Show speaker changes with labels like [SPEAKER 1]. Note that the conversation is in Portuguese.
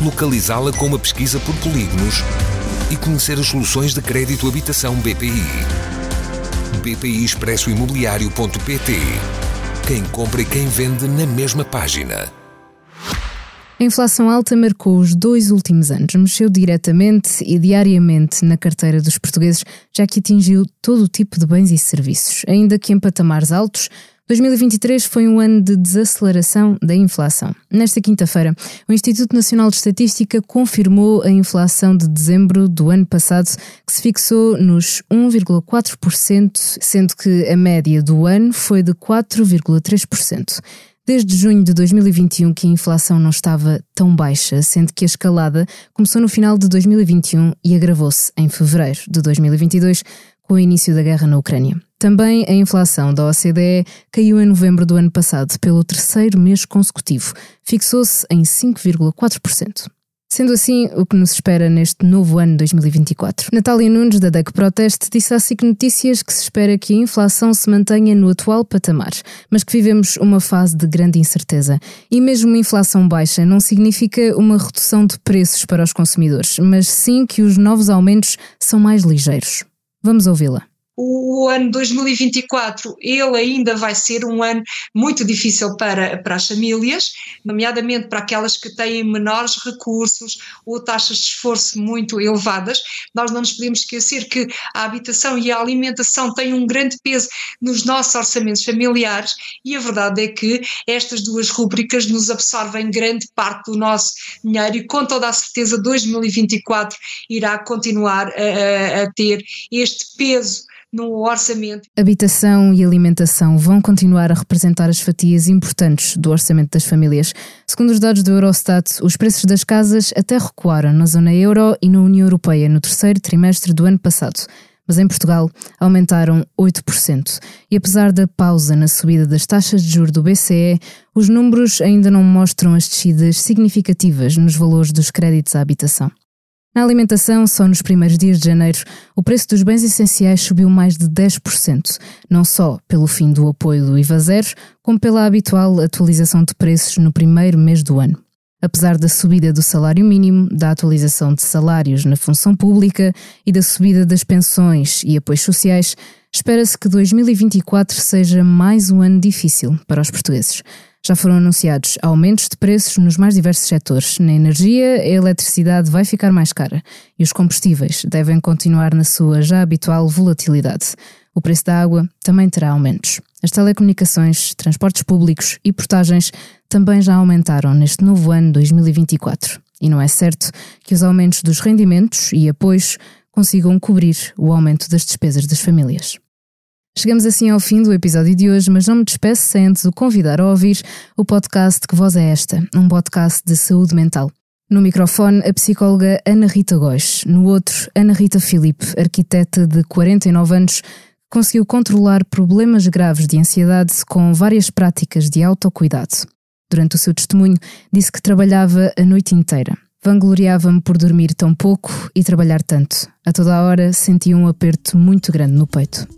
[SPEAKER 1] localizá-la com uma pesquisa por polígonos e conhecer as soluções de crédito habitação BPI. BPI Expresso Imobiliário.pt Quem compra e quem vende na mesma página.
[SPEAKER 2] A inflação alta marcou os dois últimos anos, mexeu diretamente e diariamente na carteira dos portugueses, já que atingiu todo o tipo de bens e serviços, ainda que em patamares altos, 2023 foi um ano de desaceleração da inflação. Nesta quinta-feira, o Instituto Nacional de Estatística confirmou a inflação de dezembro do ano passado, que se fixou nos 1,4%, sendo que a média do ano foi de 4,3%. Desde junho de 2021 que a inflação não estava tão baixa, sendo que a escalada começou no final de 2021 e agravou-se em fevereiro de 2022 com o início da guerra na Ucrânia. Também a inflação da OCDE caiu em novembro do ano passado pelo terceiro mês consecutivo, fixou-se em 5,4%. Sendo assim, o que nos espera neste novo ano 2024? Natália Nunes, da DEC Proteste, disse à SIC Notícias que se espera que a inflação se mantenha no atual patamar, mas que vivemos uma fase de grande incerteza. E mesmo uma inflação baixa não significa uma redução de preços para os consumidores, mas sim que os novos aumentos são mais ligeiros. Vamos ouvi-la
[SPEAKER 3] o, ano 2024 ele ainda vai ser um ano muito difícil para, para as famílias, nomeadamente para aquelas que têm menores recursos ou taxas de esforço muito elevadas. Nós não nos podemos esquecer que a habitação e a alimentação têm um grande peso nos nossos orçamentos familiares e a verdade é que estas duas rúbricas nos absorvem grande parte do nosso dinheiro e com toda a certeza 2024 irá continuar a, a ter este peso no orçamento.
[SPEAKER 2] Habitação e alimentação vão continuar a representar as fatias importantes do orçamento das famílias. Segundo os dados do Eurostat, os preços das casas até recuaram na zona euro e na União Europeia no terceiro trimestre do ano passado. Mas em Portugal aumentaram 8%. E apesar da pausa na subida das taxas de juros do BCE, os números ainda não mostram as descidas significativas nos valores dos créditos à habitação. Na alimentação, só nos primeiros dias de janeiro, o preço dos bens essenciais subiu mais de 10%, não só pelo fim do apoio do IVA zero, como pela habitual atualização de preços no primeiro mês do ano. Apesar da subida do salário mínimo, da atualização de salários na função pública e da subida das pensões e apoios sociais, espera-se que 2024 seja mais um ano difícil para os portugueses. Já foram anunciados aumentos de preços nos mais diversos setores. Na energia, a eletricidade vai ficar mais cara e os combustíveis devem continuar na sua já habitual volatilidade. O preço da água também terá aumentos. As telecomunicações, transportes públicos e portagens também já aumentaram neste novo ano 2024. E não é certo que os aumentos dos rendimentos e apoios consigam cobrir o aumento das despesas das famílias. Chegamos assim ao fim do episódio de hoje, mas não me despeço sem antes o convidar a ouvir o podcast Que Voz é Esta? Um podcast de saúde mental. No microfone, a psicóloga Ana Rita Góis. No outro, Ana Rita Filipe, arquiteta de 49 anos, conseguiu controlar problemas graves de ansiedade com várias práticas de autocuidado. Durante o seu testemunho, disse que trabalhava a noite inteira. Vangloriava-me por dormir tão pouco e trabalhar tanto. A toda a hora sentia um aperto muito grande no peito.